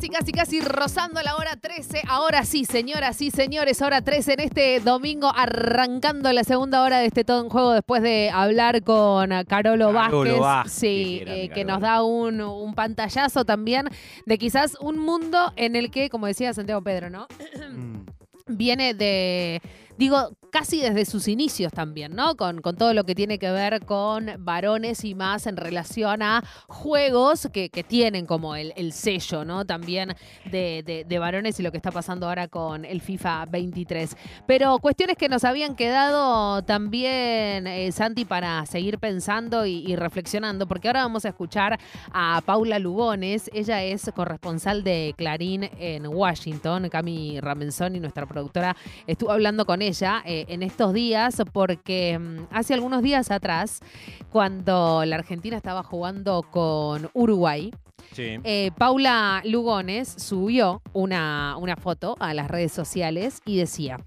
casi, casi, casi rozando la hora 13. Ahora sí, señoras y señores, hora 13 en este domingo, arrancando la segunda hora de este todo en juego después de hablar con Carolo, Carolo Vázquez. Vázquez, sí, eh, que nos da un, un pantallazo también de quizás un mundo en el que, como decía Santiago Pedro, ¿no? Mm. viene de, digo, casi desde sus inicios también, ¿no? Con, con todo lo que tiene que ver con varones y más en relación a juegos que, que tienen como el, el sello, ¿no? También de, de- varones y lo que está pasando ahora con el FIFA 23. Pero cuestiones que nos habían quedado también, eh, Santi, para seguir pensando y, y reflexionando, porque ahora vamos a escuchar a Paula Lugones. Ella es corresponsal de Clarín en Washington. Cami Ramenzoni, nuestra productora, estuvo hablando con ella eh, en estos días porque mm, hace algunos días atrás, cuando la Argentina estaba jugando con Uruguay, Sí. eh, Paula Lugones subió una, una foto a las redes sociales y decía,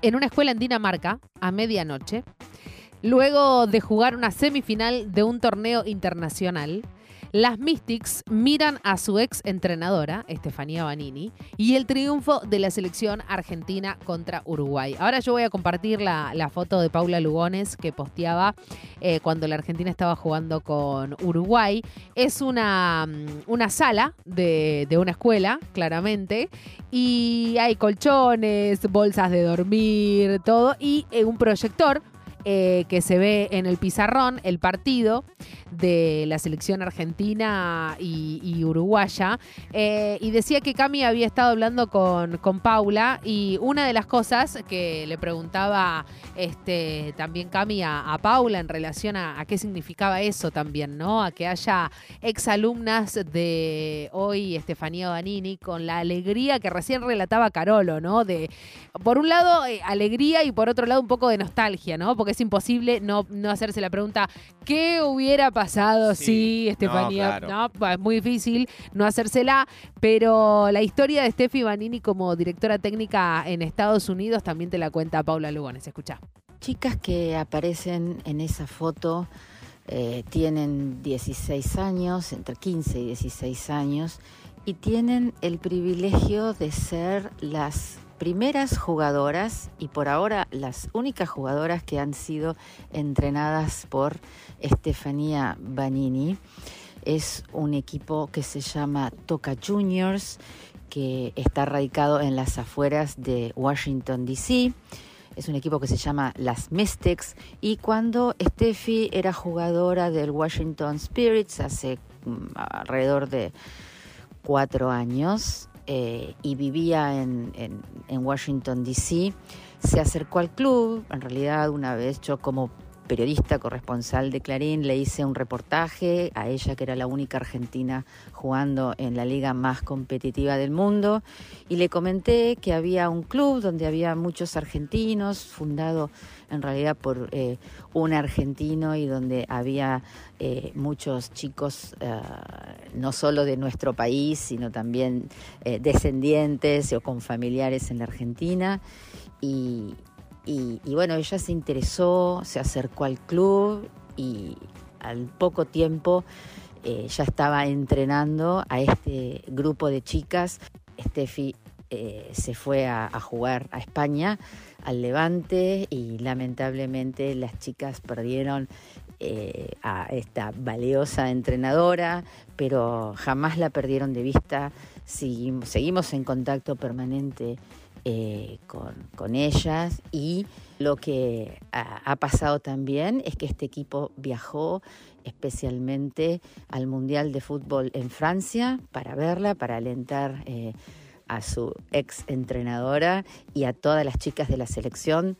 en una escuela en Dinamarca, a medianoche, luego de jugar una semifinal de un torneo internacional, las Mystics miran a su ex entrenadora, Estefanía Banini, y el triunfo de la selección argentina contra Uruguay. Ahora yo voy a compartir la, foto de Paula Lugones que posteaba eh, cuando la Argentina estaba jugando con Uruguay. Es una, mm, una sala de, de una escuela, claramente, y hay colchones, bolsas de dormir, todo, y eh, un proyector eh, que se ve en el pizarrón el partido de la selección argentina y, uruguaya. Eh, y decía que Cami había estado hablando con, con Paula y una de las cosas que le preguntaba este, también Cami a, a Paula en relación a, qué significaba eso también, ¿no? A que haya exalumnas de hoy, Estefanía Banini, con la alegría que recién relataba Carolo, ¿no? De, por un lado, eh, alegría y por otro lado, un poco de nostalgia, ¿no? Porque es imposible no, no hacerse la pregunta, ¿qué hubiera pasado Sí. si Estefanía... No, claro. No, pues, es muy difícil no hacérsela, pero la historia de Steffi Banini como directora técnica en Estados Unidos también te la cuenta Paula Lugones. Escucha. Chicas que aparecen en esa foto eh, tienen 16 años, entre 15 y 16 años, y tienen el privilegio de ser las primeras jugadoras y por ahora las únicas jugadoras que han sido entrenadas por Estefanía Banini. Es un equipo que se llama Toca Juniors, que está radicado en las afueras de Washington, D.C. Es un equipo que se llama las Mystics y cuando Steffi era jugadora del Washington Spirits hace mm, alrededor de cuatro años eh, y vivía en, en- en Washington, D.C., se acercó al club. En realidad, una vez yo como periodista corresponsal de Clarín le hice un reportaje a ella, que era la única argentina jugando en la liga más competitiva del mundo, y le comenté que había un club donde había muchos argentinos, fundado en realidad por eh, un argentino y donde había eh, muchos chicos eh, no solo de nuestro país, sino también descendientes o con familiares en la Argentina. Y, y- bueno, ella se interesó, se acercó al club y al poco tiempo eh, ya estaba entrenando a este grupo de chicas. Steffi eh, se fue a, a jugar a España, al Levante, y lamentablemente las chicas perdieron eh, a esta valiosa entrenadora, pero jamás la perdieron de vista. Seguimos, seguimos en contacto permanente eh, con, ellas y lo que ha, ha pasado también es que este equipo viajó especialmente al Mundial de Fútbol en Francia para verla, para alentar eh, a su ex entrenadora y a todas las chicas de la selección.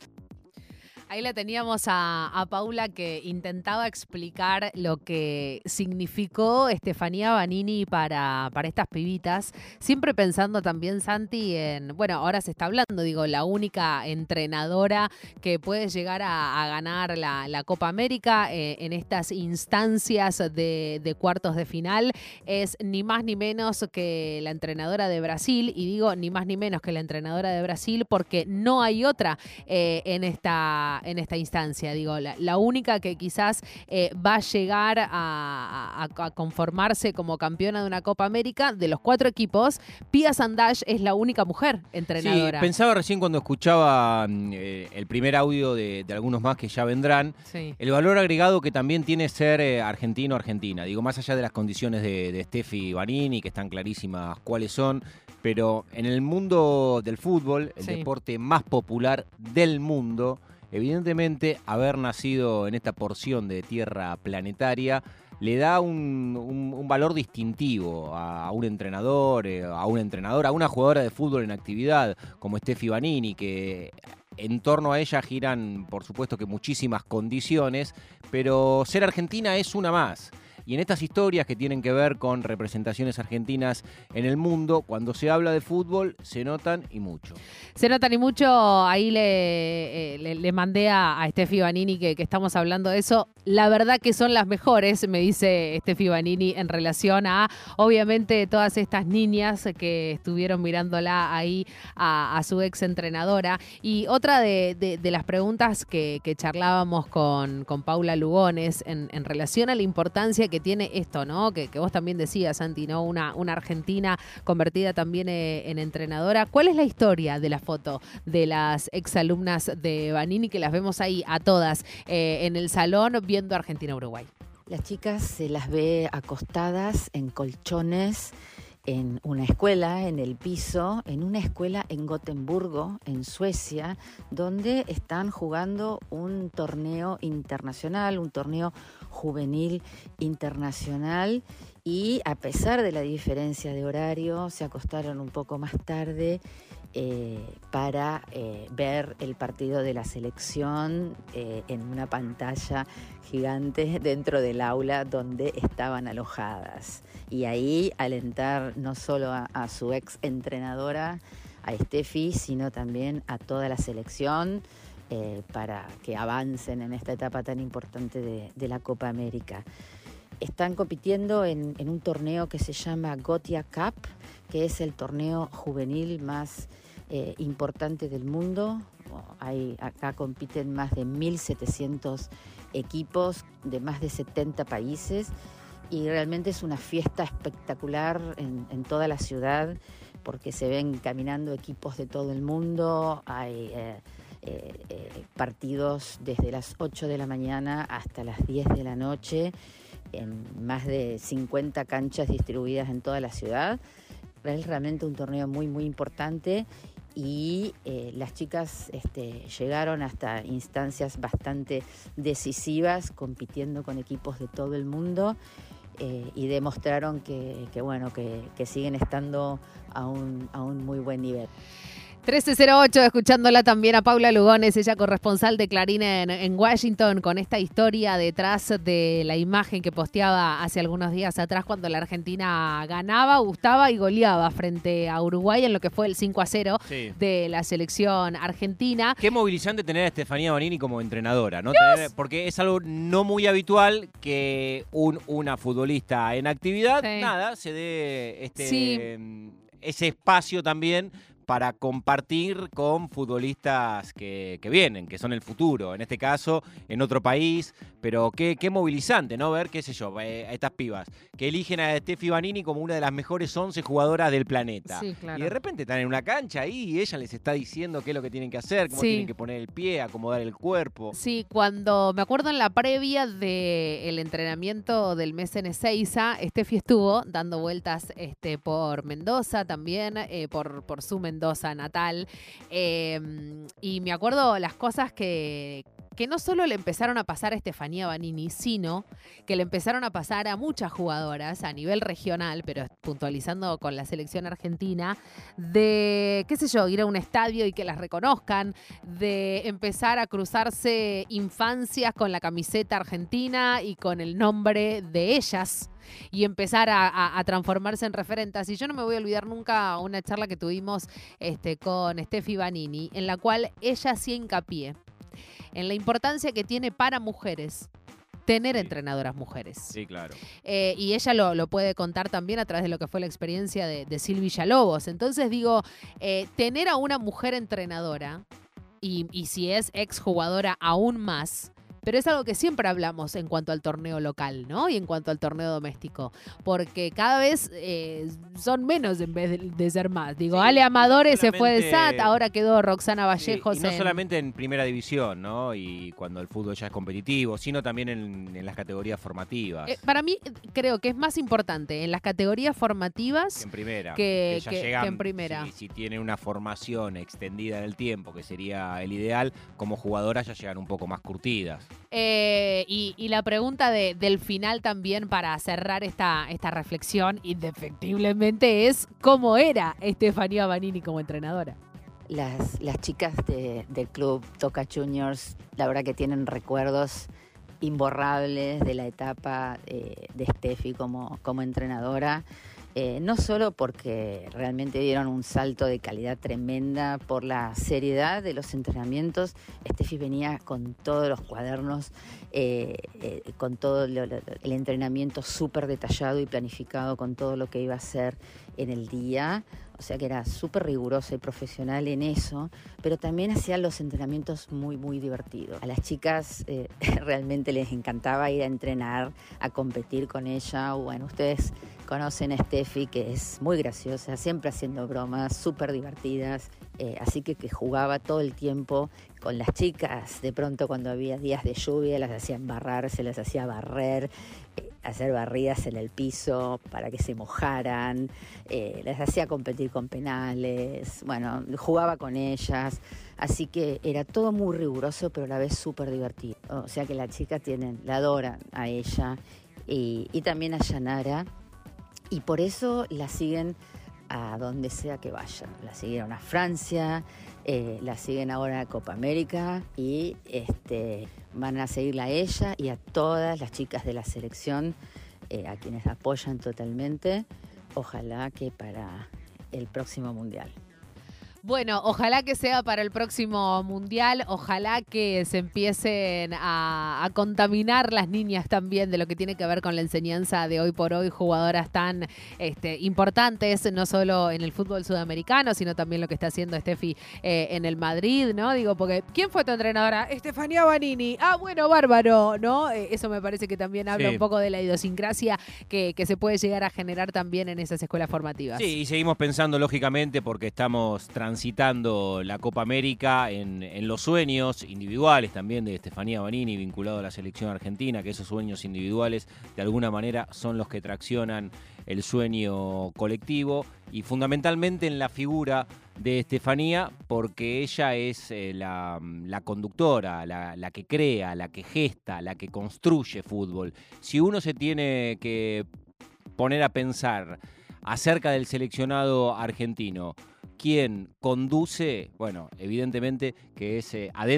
Ahí la teníamos a, Paula que intentaba explicar lo que significó Estefanía Banini para, para estas pibitas, siempre pensando también, Santi, en, bueno, ahora se está hablando, digo, la única entrenadora que puede llegar a, ganar la, la Copa América eh, en estas instancias de, de cuartos de final es ni más ni menos que la entrenadora de Brasil, y digo ni más ni menos que la entrenadora de Brasil porque no hay otra eh, en, esta, en esta instancia. Digo, la, única que quizás eh, va a llegar a, conformarse como campeona de una Copa América, de los cuatro equipos, Pia Sandash es la única mujer entrenadora. Sí, pensaba recién cuando escuchaba mm, eh, el primer audio de, algunos más que ya vendrán, el valor agregado que también tiene ser eh, argentino-argentina. Digo, más allá de las condiciones de, de Steffi Banini, que están clarísimas cuáles son, pero en el mundo del fútbol, el deporte más popular del mundo, evidentemente haber nacido en esta porción de tierra planetaria le da un, valor distintivo a, un entrenador, eh, a una entrenadora, a una jugadora de fútbol en actividad como Steffi Banini, que en torno a ella giran, por supuesto que muchísimas condiciones, pero ser argentina es una más. Y en estas historias que tienen que ver con representaciones argentinas en el mundo, cuando se habla de fútbol, se notan y mucho. Se notan y mucho. Ahí le, eh, le, mandé a, a Steffi Banini que, estamos hablando de eso. La verdad que son las mejores, me dice Steffi Banini, en relación a, obviamente, todas estas niñas que estuvieron mirándola ahí a, su ex entrenadora. Y otra de, las preguntas que, charlábamos con, con Paula Lugones en, en relación a la importancia que tiene esto, ¿no? Que, vos también decías, Santi, ¿no? Una, una argentina convertida también eh, en entrenadora. ¿Cuál es la historia de la foto de las exalumnas de Banini que las vemos ahí a todas eh, en el salón viendo Argentina-Uruguay? Las chicas se las ve acostadas en colchones en una escuela, en el piso, en una escuela en Gotemburgo, en Suecia, donde están jugando un torneo internacional, un torneo juvenil internacional y a pesar de la diferencia de horario, se acostaron un poco más tarde eh, para eh, ver el partido de la selección eh, en una pantalla gigante dentro del aula donde estaban alojadas. Y ahí alentar no solo a, su ex entrenadora, a Steffi, sino también a toda la selección para que avancen en esta etapa tan importante de, la Copa América están compitiendo en, en, un torneo que se llama Gotia Cup, que es el torneo juvenil más eh, importante del mundo. Hay, acá compiten más de 1.700 equipos de más de 70 países y realmente es una fiesta espectacular en, toda la ciudad porque se ven caminando equipos de todo el mundo, hay eh, eh, partidos desde las 8 de la mañana hasta las 10 de la noche en más de 50 canchas distribuidas en toda la ciudad. Es realmente un torneo muy, muy importante y eh, las chicas este, llegaron hasta instancias bastante decisivas compitiendo con equipos de todo el mundo eh, y demostraron que, bueno que, siguen estando a un, a un muy buen nivel. 1308, escuchándola también a Paula Lugones, ella corresponsal de Clarín en, Washington, con esta historia detrás de la imagen que posteaba hace algunos días atrás cuando la Argentina ganaba, gustaba y goleaba frente a Uruguay en lo que fue el 5 a 0 de la selección argentina. Qué movilizante tener a Estefanía Bonini como entrenadora, ¿no? porque es algo no muy habitual que un, una futbolista en actividad, nada, se dé este, ese espacio también para compartir con futbolistas que, vienen, que son el futuro, en este caso en otro país, pero qué, qué movilizante, ¿no? Ver, qué sé yo, eh, a estas pibas que eligen a Steffi Banini como una de las mejores 11 jugadoras del planeta. Y de repente están en una cancha ahí y ella les está diciendo qué es lo que tienen que hacer, cómo tienen que poner el pie, acomodar el cuerpo. Sí, cuando me acuerdo en la previa del entrenamiento del mes en Ezeiza, Steffi estuvo dando vueltas este, por Mendoza también, eh, por, por su Mendoza natal. Em, y me acuerdo las cosas que, que no solo le empezaron a pasar a Estefanía Banini, sino que le empezaron a pasar a muchas jugadoras a nivel regional, pero puntualizando con la selección argentina, de, qué sé yo, ir a un estadio y que las reconozcan, de empezar a cruzarse infancias con la camiseta argentina y con el nombre de ellas y empezar a, transformarse en referentes. Y yo no me voy a olvidar nunca una charla que tuvimos este, con Steffi Banini, en la cual ella hacía hincapié en la importancia que tiene para mujeres tener entrenadoras mujeres. Sí, claro. Eh, y ella lo, puede contar también a través de lo que fue la experiencia de, de Silvia Lobos. Entonces digo, eh, tener a una mujer entrenadora y, y si es exjugadora aún más, pero es algo que siempre hablamos en cuanto al torneo local, ¿no? Y en cuanto al torneo doméstico, porque cada vez eh, son menos en vez de, ser más. Digo, Ale Amadores se fue de SAT, ahora quedó Roxana Vallejos. y no solamente en primera división, ¿no? Y cuando el fútbol ya es competitivo, sino también en, las categorías formativas. Eh, para mí, creo que es más importante en las categorías formativas que en primera. Que, en primera. Si, si tienen una formación extendida en el tiempo, que sería el ideal, como jugadoras ya llegan un poco más curtidas. Eh, y, la pregunta del final también para cerrar esta, esta reflexión, indefectiblemente, es cómo era Estefanía Banini como entrenadora. Las, las chicas del club Toca Juniors, la verdad que tienen recuerdos imborrables de la etapa eh, de Steffi como, como entrenadora. Eh, no solo porque realmente dieron un salto de calidad tremenda por la seriedad de los entrenamientos, Steffi venía con todos los cuadernos, eh, eh, con todo el entrenamiento súper detallado y planificado, con todo lo que iba a hacer en el día, o sea que era súper rigurosa y profesional en eso, pero también hacía los entrenamientos muy, muy divertidos. A las chicas realmente les encantaba ir a entrenar, a competir con ella, bueno, ustedes conocen a Steffi, que es muy graciosa, siempre haciendo bromas, súper divertidas, eh, así que que jugaba todo el tiempo con las chicas, de pronto cuando había días de lluvia las hacía embarrar, se las hacía barrer, eh, hacer barridas en el piso para que se mojaran, eh, las hacía competir con penales, bueno, jugaba con ellas, así que era todo muy riguroso pero a la vez súper divertido. O sea que las chicas tienen, la adoran a ella y, y también a Yanara y por eso la siguen a donde sea que vayan. La siguieron a Francia, eh, la siguen ahora a Copa América y este, van a seguirla a ella y a todas las chicas de la selección, eh, a quienes apoyan totalmente. Ojalá que para el próximo Mundial. Bueno, ojalá que sea para el próximo mundial, ojalá que se empiecen a, contaminar las niñas también de lo que tiene que ver con la enseñanza de hoy por hoy, jugadoras tan este, importantes, no solo en el fútbol sudamericano, sino también lo que está haciendo Steffi eh, en el Madrid, ¿no? Digo, porque ¿quién fue tu entrenadora? Estefanía Banini. Ah, bueno, bárbaro, ¿no? Eh, eso me parece que también habla un poco de la idiosincrasia que, que se puede llegar a generar también en esas escuelas formativas. Sí, y seguimos pensando lógicamente porque estamos transitando la Copa América en, los sueños individuales también de Estefanía Banini vinculado a la selección argentina, que esos sueños individuales de alguna manera son los que traccionan el sueño colectivo y fundamentalmente en la figura de Estefanía porque ella es eh, la, conductora, la, la que crea, la que gesta, la que construye fútbol. Si uno se tiene que poner a pensar acerca del seleccionado argentino, quien conduce, bueno, evidentemente que es adentro